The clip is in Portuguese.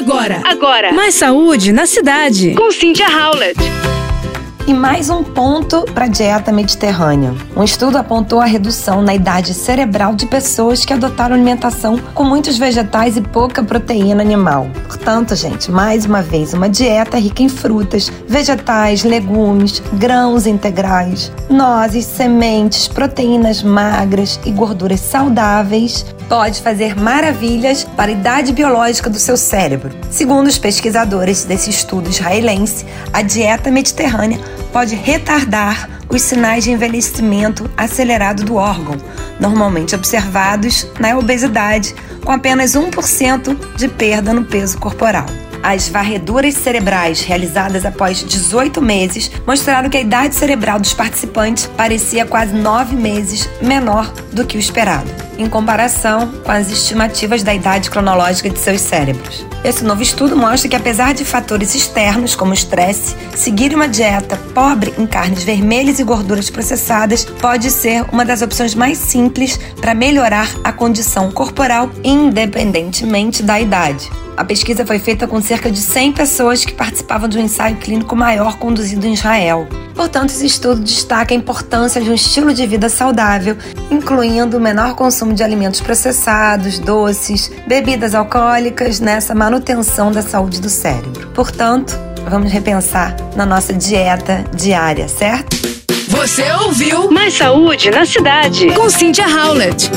Agora, agora. Mais saúde na cidade. Com Cynthia Howlett. E mais um ponto para a dieta mediterrânea. Um estudo apontou a redução na idade cerebral de pessoas que adotaram alimentação com muitos vegetais e pouca proteína animal. Portanto, gente, mais uma vez, uma dieta rica em frutas, vegetais, legumes, grãos integrais, nozes, sementes, proteínas magras e gorduras saudáveis pode fazer maravilhas para a idade biológica do seu cérebro. Segundo os pesquisadores desse estudo israelense, a dieta mediterrânea pode retardar os sinais de envelhecimento acelerado do órgão, normalmente observados na obesidade, com apenas 1% de perda no peso corporal. As varreduras cerebrais realizadas após 18 meses mostraram que a idade cerebral dos participantes parecia quase 9 meses menor do que o esperado, em comparação com as estimativas da idade cronológica de seus cérebros. Esse novo estudo mostra que, apesar de fatores externos, como estresse, seguir uma dieta pobre em carnes vermelhas e gorduras processadas pode ser uma das opções mais simples para melhorar a condição corporal, independentemente da idade. A pesquisa foi feita com cerca de 100 pessoas que participavam de um ensaio clínico maior conduzido em Israel. Portanto, esse estudo destaca a importância de um estilo de vida saudável, incluindo o menor consumo de alimentos processados, doces, bebidas alcoólicas nessa manutenção da saúde do cérebro. Portanto, vamos repensar na nossa dieta diária, certo? Você ouviu Mais saúde na cidade. Com Cynthia Howlett.